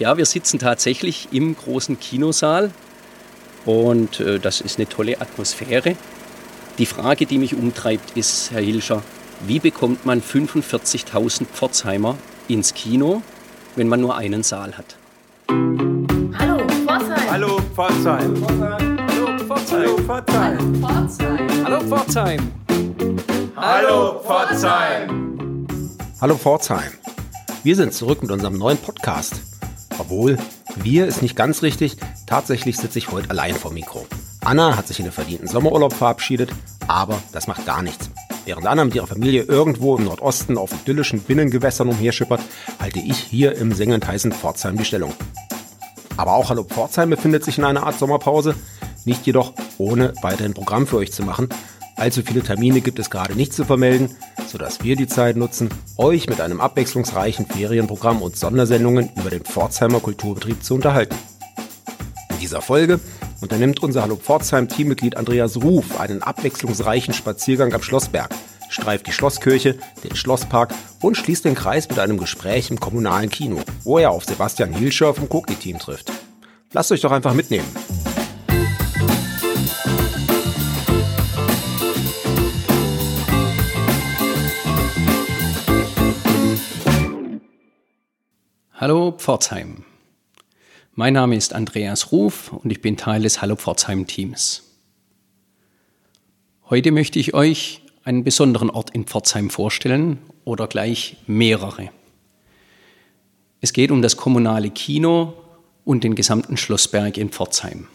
Ja, wir sitzen tatsächlich im großen Kinosaal und äh, das ist eine tolle Atmosphäre. Die Frage, die mich umtreibt, ist, Herr Hilscher, wie bekommt man 45.000 Pforzheimer ins Kino, wenn man nur einen Saal hat? Hallo Pforzheim. Hallo Pforzheim. Hallo Pforzheim. Hallo Pforzheim. Hallo Pforzheim. Hallo Pforzheim. Hallo Pforzheim. Wir sind zurück mit unserem neuen Podcast. Obwohl, wir ist nicht ganz richtig. Tatsächlich sitze ich heute allein vor Mikro. Anna hat sich in den verdienten Sommerurlaub verabschiedet, aber das macht gar nichts. Während Anna mit ihrer Familie irgendwo im Nordosten auf idyllischen Binnengewässern umherschippert, halte ich hier im sengend heißen Pforzheim die Stellung. Aber auch Hallo Pforzheim befindet sich in einer Art Sommerpause, nicht jedoch ohne weiterhin Programm für euch zu machen. Allzu viele Termine gibt es gerade nicht zu vermelden, sodass wir die Zeit nutzen, euch mit einem abwechslungsreichen Ferienprogramm und Sondersendungen über den Pforzheimer Kulturbetrieb zu unterhalten. In dieser Folge unternimmt unser Hallo Pforzheim Teammitglied Andreas Ruf einen abwechslungsreichen Spaziergang am Schlossberg, streift die Schlosskirche, den Schlosspark und schließt den Kreis mit einem Gespräch im kommunalen Kino, wo er auf Sebastian Hilscher vom Cookie-Team trifft. Lasst euch doch einfach mitnehmen. Hallo Pforzheim. Mein Name ist Andreas Ruf und ich bin Teil des Hallo Pforzheim Teams. Heute möchte ich euch einen besonderen Ort in Pforzheim vorstellen oder gleich mehrere. Es geht um das kommunale Kino und den gesamten Schlossberg in Pforzheim.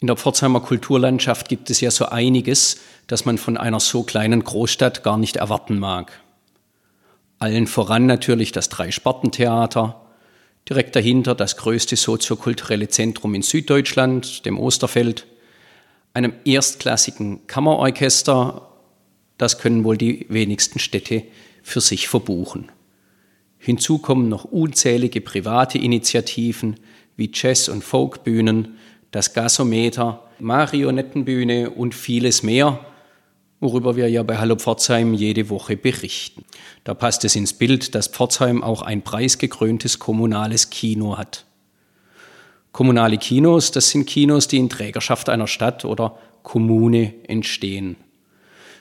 In der Pforzheimer Kulturlandschaft gibt es ja so einiges, das man von einer so kleinen Großstadt gar nicht erwarten mag. Allen voran natürlich das Dreispartentheater, direkt dahinter das größte soziokulturelle Zentrum in Süddeutschland, dem Osterfeld, einem erstklassigen Kammerorchester, das können wohl die wenigsten Städte für sich verbuchen. Hinzu kommen noch unzählige private Initiativen wie Jazz- und Folkbühnen, das Gasometer, Marionettenbühne und vieles mehr, worüber wir ja bei Hallo Pforzheim jede Woche berichten. Da passt es ins Bild, dass Pforzheim auch ein preisgekröntes kommunales Kino hat. Kommunale Kinos, das sind Kinos, die in Trägerschaft einer Stadt oder Kommune entstehen.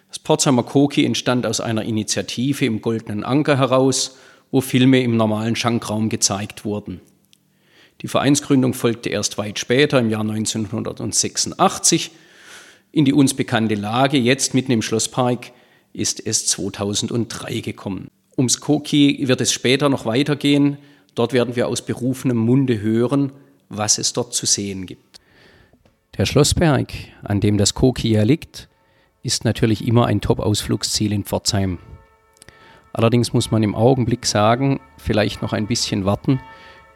Das Pforzheimer Koki entstand aus einer Initiative im Goldenen Anker heraus, wo Filme im normalen Schankraum gezeigt wurden. Die Vereinsgründung folgte erst weit später, im Jahr 1986. In die uns bekannte Lage, jetzt mitten im Schlosspark, ist es 2003 gekommen. Ums Koki wird es später noch weitergehen. Dort werden wir aus berufenem Munde hören, was es dort zu sehen gibt. Der Schlossberg, an dem das Koki ja liegt, ist natürlich immer ein Top-Ausflugsziel in Pforzheim. Allerdings muss man im Augenblick sagen, vielleicht noch ein bisschen warten,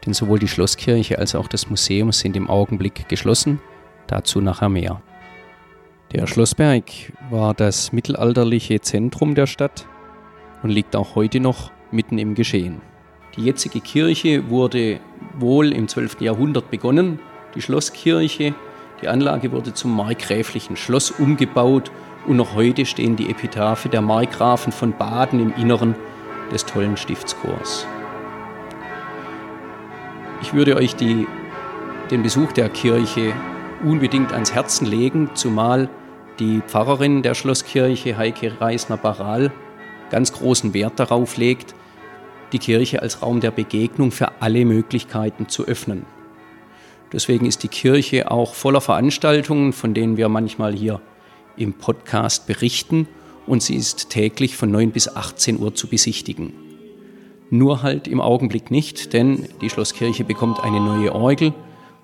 denn sowohl die Schlosskirche als auch das Museum sind im Augenblick geschlossen, dazu nachher mehr. Der Schlossberg war das mittelalterliche Zentrum der Stadt und liegt auch heute noch mitten im Geschehen. Die jetzige Kirche wurde wohl im 12. Jahrhundert begonnen, die Schlosskirche. Die Anlage wurde zum markgräflichen Schloss umgebaut und noch heute stehen die Epitaphe der Markgrafen von Baden im Inneren des tollen Stiftschors. Ich würde euch die, den Besuch der Kirche unbedingt ans Herzen legen, zumal die Pfarrerin der Schlosskirche, Heike Reisner-Baral, ganz großen Wert darauf legt, die Kirche als Raum der Begegnung für alle Möglichkeiten zu öffnen. Deswegen ist die Kirche auch voller Veranstaltungen, von denen wir manchmal hier im Podcast berichten, und sie ist täglich von 9 bis 18 Uhr zu besichtigen. Nur halt im Augenblick nicht, denn die Schlosskirche bekommt eine neue Orgel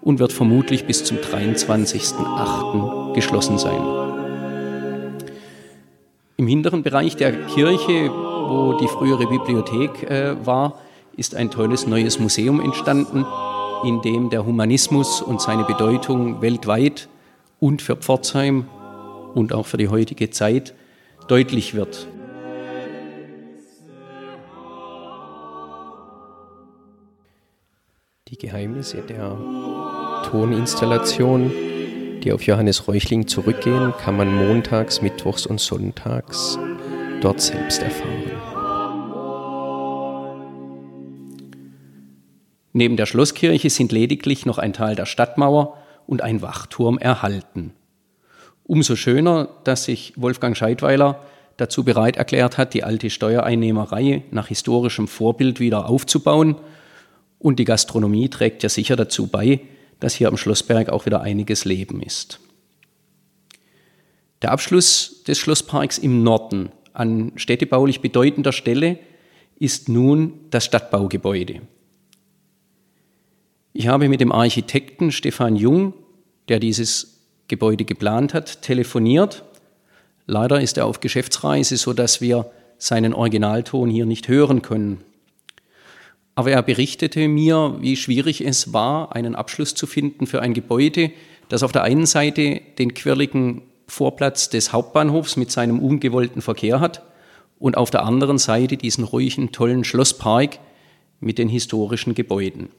und wird vermutlich bis zum 23.08. geschlossen sein. Im hinteren Bereich der Kirche, wo die frühere Bibliothek äh, war, ist ein tolles neues Museum entstanden, in dem der Humanismus und seine Bedeutung weltweit und für Pforzheim und auch für die heutige Zeit deutlich wird. Die Geheimnisse der Toninstallation, die auf Johannes Reuchling zurückgehen, kann man montags, mittwochs und sonntags dort selbst erfahren. Neben der Schlosskirche sind lediglich noch ein Teil der Stadtmauer und ein Wachturm erhalten. Umso schöner, dass sich Wolfgang Scheidweiler dazu bereit erklärt hat, die alte Steuereinnehmerei nach historischem Vorbild wieder aufzubauen. Und die Gastronomie trägt ja sicher dazu bei, dass hier am Schlossberg auch wieder einiges Leben ist. Der Abschluss des Schlossparks im Norden an städtebaulich bedeutender Stelle ist nun das Stadtbaugebäude. Ich habe mit dem Architekten Stefan Jung, der dieses Gebäude geplant hat, telefoniert. Leider ist er auf Geschäftsreise, so dass wir seinen Originalton hier nicht hören können. Aber er berichtete mir, wie schwierig es war, einen Abschluss zu finden für ein Gebäude, das auf der einen Seite den quirligen Vorplatz des Hauptbahnhofs mit seinem ungewollten Verkehr hat und auf der anderen Seite diesen ruhigen, tollen Schlosspark mit den historischen Gebäuden.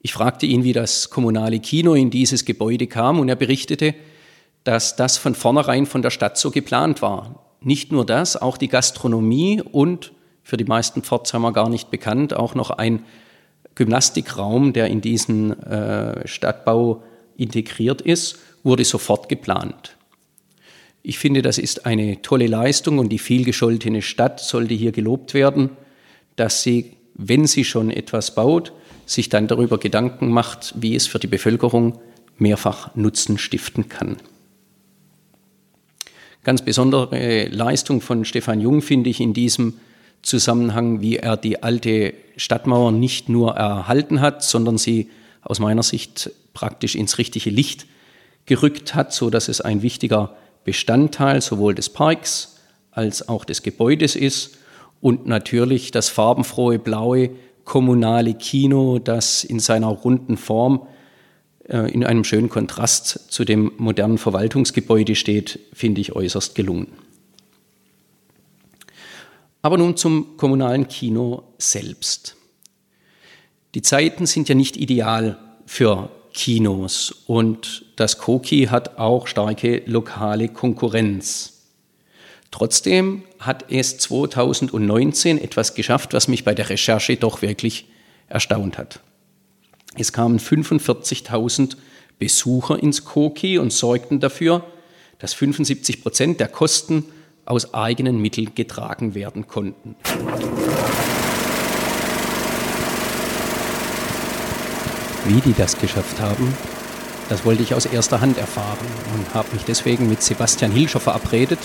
Ich fragte ihn, wie das kommunale Kino in dieses Gebäude kam und er berichtete, dass das von vornherein von der Stadt so geplant war. Nicht nur das, auch die Gastronomie und für die meisten Pforzheimer gar nicht bekannt, auch noch ein Gymnastikraum, der in diesen äh, Stadtbau integriert ist, wurde sofort geplant. Ich finde, das ist eine tolle Leistung und die vielgescholtene Stadt sollte hier gelobt werden, dass sie, wenn sie schon etwas baut, sich dann darüber Gedanken macht, wie es für die Bevölkerung mehrfach Nutzen stiften kann. Ganz besondere Leistung von Stefan Jung finde ich in diesem Zusammenhang, wie er die alte Stadtmauer nicht nur erhalten hat, sondern sie aus meiner Sicht praktisch ins richtige Licht gerückt hat, so dass es ein wichtiger Bestandteil sowohl des Parks als auch des Gebäudes ist und natürlich das farbenfrohe Blaue kommunale Kino, das in seiner runden Form äh, in einem schönen Kontrast zu dem modernen Verwaltungsgebäude steht, finde ich äußerst gelungen. Aber nun zum kommunalen Kino selbst. Die Zeiten sind ja nicht ideal für Kinos und das Koki hat auch starke lokale Konkurrenz. Trotzdem hat es 2019 etwas geschafft, was mich bei der Recherche doch wirklich erstaunt hat. Es kamen 45.000 Besucher ins Koki und sorgten dafür, dass 75 Prozent der Kosten aus eigenen Mitteln getragen werden konnten. Wie die das geschafft haben, das wollte ich aus erster Hand erfahren und habe mich deswegen mit Sebastian Hilscher verabredet,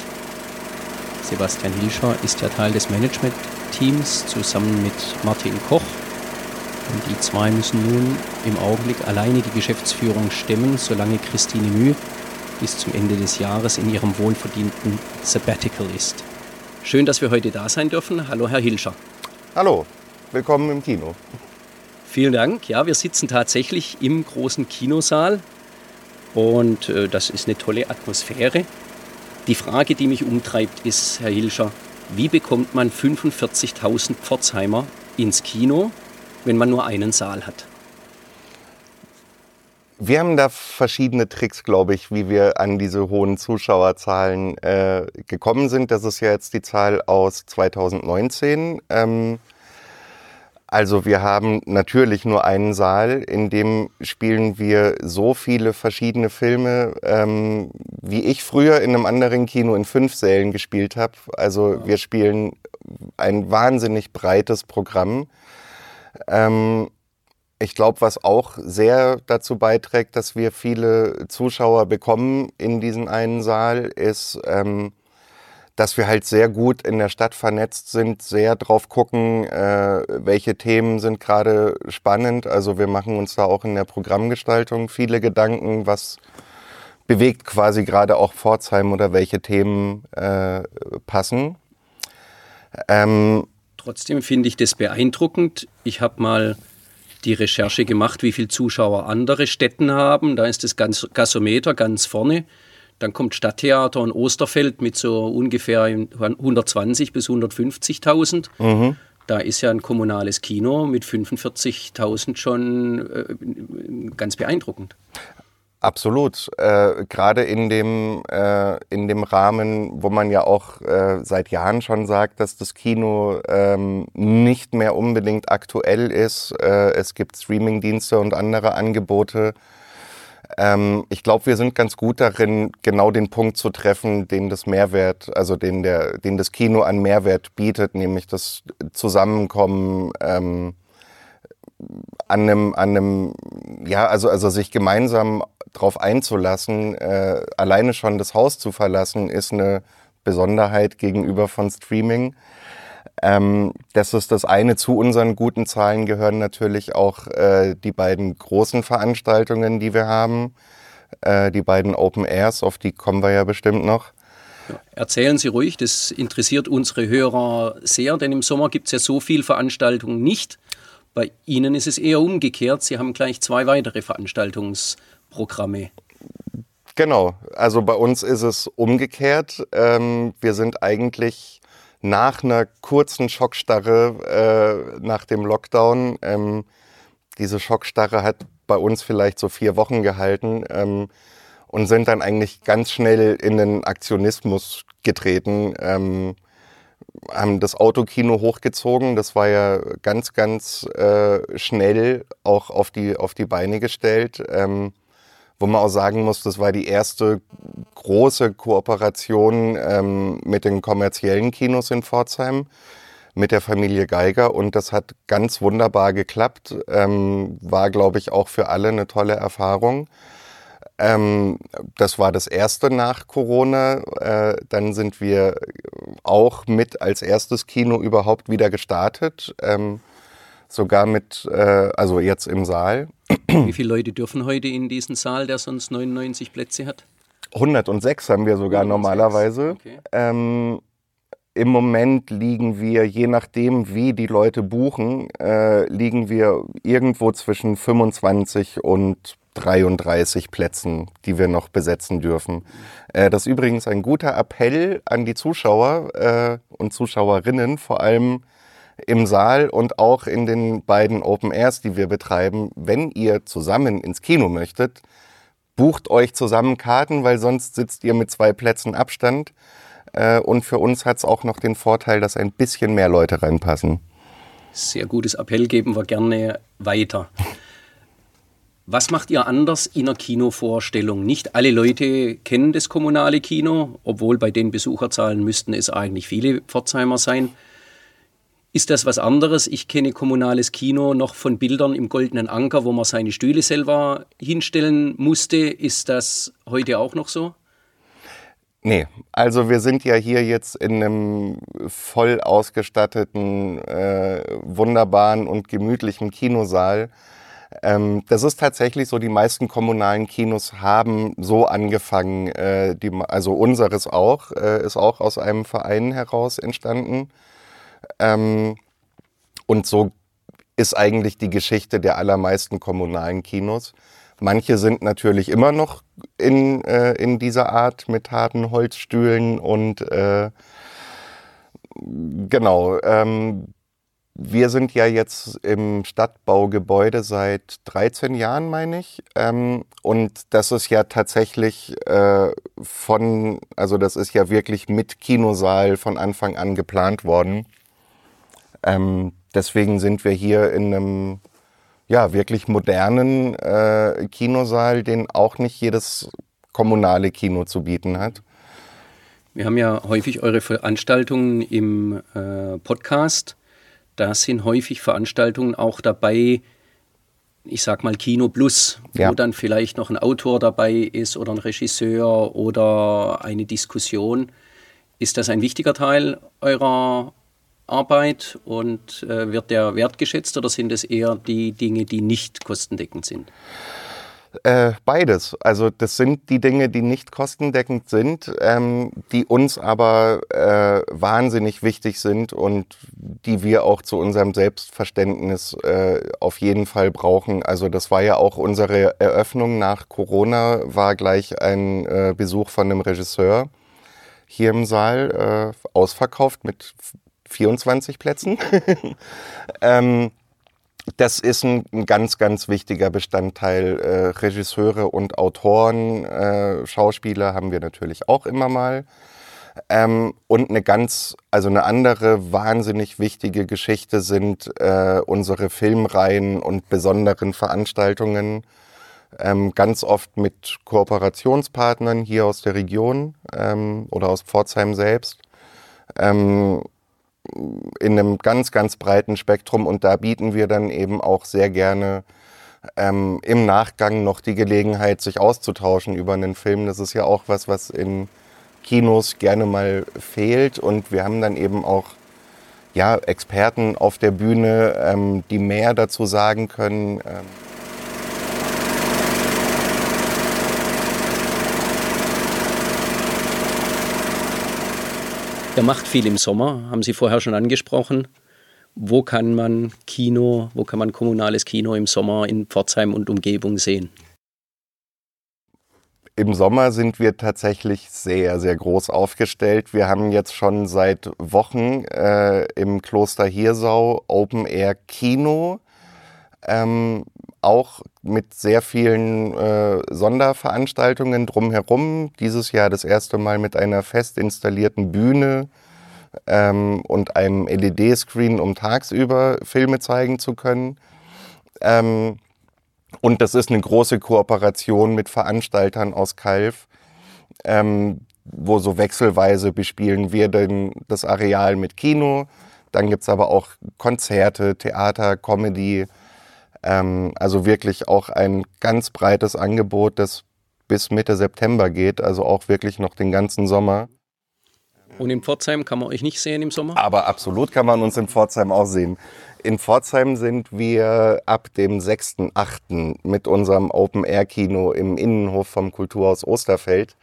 Sebastian Hilscher ist ja Teil des Management-Teams zusammen mit Martin Koch. Und die zwei müssen nun im Augenblick alleine die Geschäftsführung stemmen, solange Christine Mühe bis zum Ende des Jahres in ihrem wohlverdienten Sabbatical ist. Schön, dass wir heute da sein dürfen. Hallo, Herr Hilscher. Hallo, willkommen im Kino. Vielen Dank. Ja, wir sitzen tatsächlich im großen Kinosaal und äh, das ist eine tolle Atmosphäre. Die Frage, die mich umtreibt, ist, Herr Hilscher, wie bekommt man 45.000 Pforzheimer ins Kino, wenn man nur einen Saal hat? Wir haben da verschiedene Tricks, glaube ich, wie wir an diese hohen Zuschauerzahlen äh, gekommen sind. Das ist ja jetzt die Zahl aus 2019. Ähm, also wir haben natürlich nur einen Saal, in dem spielen wir so viele verschiedene Filme, ähm, wie ich früher in einem anderen Kino in fünf Sälen gespielt habe. Also wir spielen ein wahnsinnig breites Programm. Ähm, ich glaube, was auch sehr dazu beiträgt, dass wir viele Zuschauer bekommen in diesen einen Saal, ist, ähm, dass wir halt sehr gut in der Stadt vernetzt sind, sehr drauf gucken, äh, welche Themen sind gerade spannend. Also wir machen uns da auch in der Programmgestaltung viele Gedanken, was bewegt quasi gerade auch Pforzheim oder welche Themen äh, passen. Ähm, Trotzdem finde ich das beeindruckend. Ich habe mal die Recherche gemacht, wie viele Zuschauer andere Städten haben. Da ist das Gasometer ganz vorne. Dann kommt Stadttheater und Osterfeld mit so ungefähr 120 bis 150.000. Mhm. Da ist ja ein kommunales Kino mit 45.000 schon äh, ganz beeindruckend. Absolut. Äh, Gerade in dem, äh, in dem Rahmen, wo man ja auch äh, seit Jahren schon sagt, dass das Kino ähm, nicht mehr unbedingt aktuell ist. Äh, es gibt Streamingdienste und andere Angebote. Ähm, ich glaube, wir sind ganz gut darin, genau den Punkt zu treffen, den das Mehrwert, also den, der, den das Kino an Mehrwert bietet, nämlich das Zusammenkommen. Ähm, an einem, an einem, ja, also, also sich gemeinsam darauf einzulassen, äh, alleine schon das Haus zu verlassen, ist eine Besonderheit gegenüber von Streaming. Ähm, das ist das eine. Zu unseren guten Zahlen gehören natürlich auch äh, die beiden großen Veranstaltungen, die wir haben. Äh, die beiden Open Airs, auf die kommen wir ja bestimmt noch. Erzählen Sie ruhig, das interessiert unsere Hörer sehr, denn im Sommer gibt es ja so viele Veranstaltungen nicht. Bei Ihnen ist es eher umgekehrt. Sie haben gleich zwei weitere Veranstaltungsprogramme. Genau, also bei uns ist es umgekehrt. Ähm, wir sind eigentlich nach einer kurzen Schockstarre äh, nach dem Lockdown, ähm, diese Schockstarre hat bei uns vielleicht so vier Wochen gehalten ähm, und sind dann eigentlich ganz schnell in den Aktionismus getreten. Ähm, haben das Autokino hochgezogen. Das war ja ganz, ganz äh, schnell auch auf die, auf die Beine gestellt. Ähm, wo man auch sagen muss, das war die erste große Kooperation ähm, mit den kommerziellen Kinos in Pforzheim, mit der Familie Geiger. Und das hat ganz wunderbar geklappt. Ähm, war, glaube ich, auch für alle eine tolle Erfahrung. Ähm, das war das erste nach Corona. Äh, dann sind wir auch mit als erstes Kino überhaupt wieder gestartet. Ähm, sogar mit, äh, also jetzt im Saal. Wie viele Leute dürfen heute in diesen Saal, der sonst 99 Plätze hat? 106 haben wir sogar 106. normalerweise. Okay. Ähm, Im Moment liegen wir, je nachdem, wie die Leute buchen, äh, liegen wir irgendwo zwischen 25 und 33 Plätzen, die wir noch besetzen dürfen. Äh, das ist übrigens ein guter Appell an die Zuschauer äh, und Zuschauerinnen, vor allem im Saal und auch in den beiden Open Airs, die wir betreiben. Wenn ihr zusammen ins Kino möchtet, bucht euch zusammen Karten, weil sonst sitzt ihr mit zwei Plätzen Abstand. Äh, und für uns hat es auch noch den Vorteil, dass ein bisschen mehr Leute reinpassen. Sehr gutes Appell geben wir gerne weiter. Was macht ihr anders in einer Kinovorstellung? Nicht alle Leute kennen das kommunale Kino, obwohl bei den Besucherzahlen müssten es eigentlich viele Pforzheimer sein. Ist das was anderes? Ich kenne kommunales Kino noch von Bildern im Goldenen Anker, wo man seine Stühle selber hinstellen musste. Ist das heute auch noch so? Nee, also wir sind ja hier jetzt in einem voll ausgestatteten, äh, wunderbaren und gemütlichen Kinosaal ähm, das ist tatsächlich so, die meisten kommunalen Kinos haben so angefangen, äh, die, also unseres auch, äh, ist auch aus einem Verein heraus entstanden. Ähm, und so ist eigentlich die Geschichte der allermeisten kommunalen Kinos. Manche sind natürlich immer noch in, äh, in dieser Art mit harten Holzstühlen und äh, genau. Ähm, wir sind ja jetzt im Stadtbaugebäude seit 13 Jahren, meine ich. Ähm, und das ist ja tatsächlich äh, von, also das ist ja wirklich mit Kinosaal von Anfang an geplant worden. Ähm, deswegen sind wir hier in einem ja, wirklich modernen äh, Kinosaal, den auch nicht jedes kommunale Kino zu bieten hat. Wir haben ja häufig eure Veranstaltungen im äh, Podcast da sind häufig Veranstaltungen auch dabei, ich sag mal Kino Plus, ja. wo dann vielleicht noch ein Autor dabei ist oder ein Regisseur oder eine Diskussion. Ist das ein wichtiger Teil eurer Arbeit und äh, wird der wertgeschätzt oder sind es eher die Dinge, die nicht kostendeckend sind? Äh, beides. Also das sind die Dinge, die nicht kostendeckend sind, ähm, die uns aber äh, wahnsinnig wichtig sind und die wir auch zu unserem Selbstverständnis äh, auf jeden Fall brauchen. Also das war ja auch unsere Eröffnung nach Corona, war gleich ein äh, Besuch von einem Regisseur hier im Saal, äh, ausverkauft mit 24 Plätzen. ähm, das ist ein, ein, ganz, ganz wichtiger Bestandteil. Äh, Regisseure und Autoren, äh, Schauspieler haben wir natürlich auch immer mal. Ähm, und eine ganz, also eine andere wahnsinnig wichtige Geschichte sind äh, unsere Filmreihen und besonderen Veranstaltungen. Ähm, ganz oft mit Kooperationspartnern hier aus der Region ähm, oder aus Pforzheim selbst. Ähm, in einem ganz, ganz breiten Spektrum und da bieten wir dann eben auch sehr gerne ähm, im Nachgang noch die Gelegenheit, sich auszutauschen über einen Film. Das ist ja auch was, was in Kinos gerne mal fehlt und wir haben dann eben auch ja, Experten auf der Bühne, ähm, die mehr dazu sagen können. Ähm Ihr macht viel im Sommer, haben Sie vorher schon angesprochen. Wo kann man Kino, wo kann man kommunales Kino im Sommer in Pforzheim und Umgebung sehen? Im Sommer sind wir tatsächlich sehr, sehr groß aufgestellt. Wir haben jetzt schon seit Wochen äh, im Kloster Hirsau Open Air Kino. Ähm, auch mit sehr vielen äh, Sonderveranstaltungen drumherum. Dieses Jahr das erste Mal mit einer fest installierten Bühne ähm, und einem LED-Screen, um tagsüber Filme zeigen zu können. Ähm, und das ist eine große Kooperation mit Veranstaltern aus Kalf, ähm, wo so wechselweise bespielen wir denn das Areal mit Kino. Dann gibt es aber auch Konzerte, Theater, Comedy, ähm, also wirklich auch ein ganz breites Angebot, das bis Mitte September geht, also auch wirklich noch den ganzen Sommer. Und in Pforzheim kann man euch nicht sehen im Sommer? Aber absolut kann man uns in Pforzheim auch sehen. In Pforzheim sind wir ab dem 6.8. mit unserem Open-Air-Kino im Innenhof vom Kulturhaus Osterfeld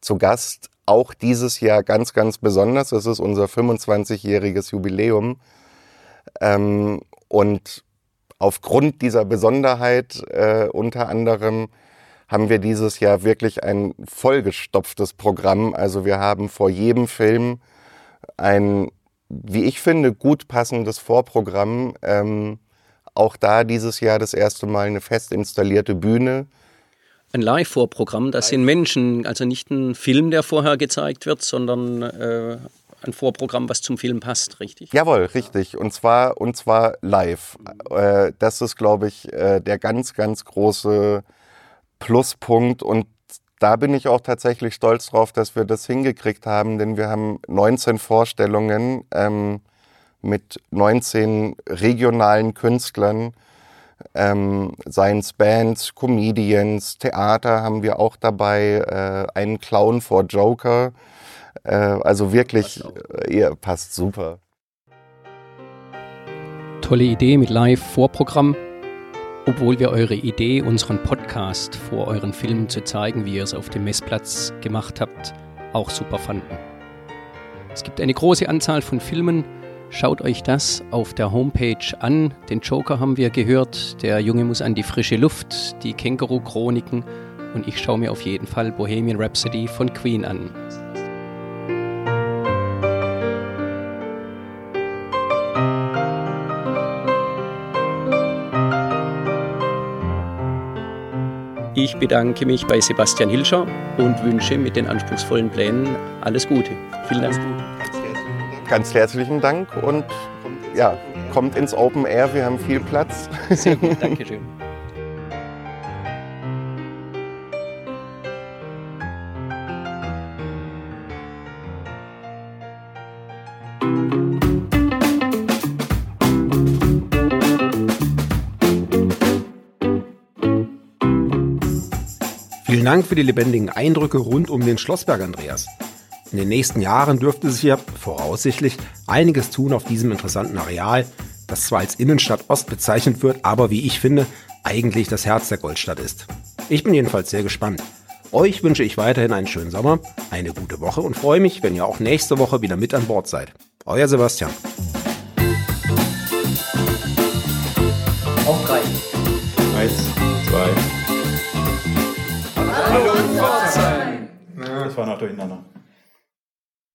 zu Gast. Auch dieses Jahr ganz, ganz besonders. Es ist unser 25-jähriges Jubiläum. Ähm, und aufgrund dieser Besonderheit äh, unter anderem haben wir dieses Jahr wirklich ein vollgestopftes Programm. Also wir haben vor jedem Film ein, wie ich finde, gut passendes Vorprogramm. Ähm, auch da dieses Jahr das erste Mal eine fest installierte Bühne. Ein Live-Vorprogramm, das sind Menschen, also nicht ein Film, der vorher gezeigt wird, sondern äh, ein Vorprogramm, was zum Film passt, richtig? Jawohl, richtig. Und zwar, und zwar live. Äh, das ist, glaube ich, äh, der ganz, ganz große Pluspunkt. Und da bin ich auch tatsächlich stolz drauf, dass wir das hingekriegt haben, denn wir haben 19 Vorstellungen ähm, mit 19 regionalen Künstlern. Ähm, seien es Bands, Comedians, Theater haben wir auch dabei, äh, einen Clown vor Joker, äh, also wirklich, äh, ihr passt super. Tolle Idee mit Live-Vorprogramm. Obwohl wir eure Idee, unseren Podcast vor euren Filmen zu zeigen, wie ihr es auf dem Messplatz gemacht habt, auch super fanden. Es gibt eine große Anzahl von Filmen. Schaut euch das auf der Homepage an. Den Joker haben wir gehört. Der Junge muss an die frische Luft, die Känguru-Chroniken. Und ich schaue mir auf jeden Fall Bohemian Rhapsody von Queen an. Ich bedanke mich bei Sebastian Hilscher und wünsche mit den anspruchsvollen Plänen alles Gute. Vielen Dank. Ganz herzlichen Dank und ja, kommt ins Open Air, wir haben viel Platz. Sehr gut, danke Vielen Dank für die lebendigen Eindrücke rund um den Schlossberg, Andreas. In den nächsten Jahren dürfte sich ja voraussichtlich einiges tun auf diesem interessanten Areal, das zwar als Innenstadt Ost bezeichnet wird, aber wie ich finde, eigentlich das Herz der Goldstadt ist. Ich bin jedenfalls sehr gespannt. Euch wünsche ich weiterhin einen schönen Sommer, eine gute Woche und freue mich, wenn ihr auch nächste Woche wieder mit an Bord seid. Euer Sebastian. Vater ineinander.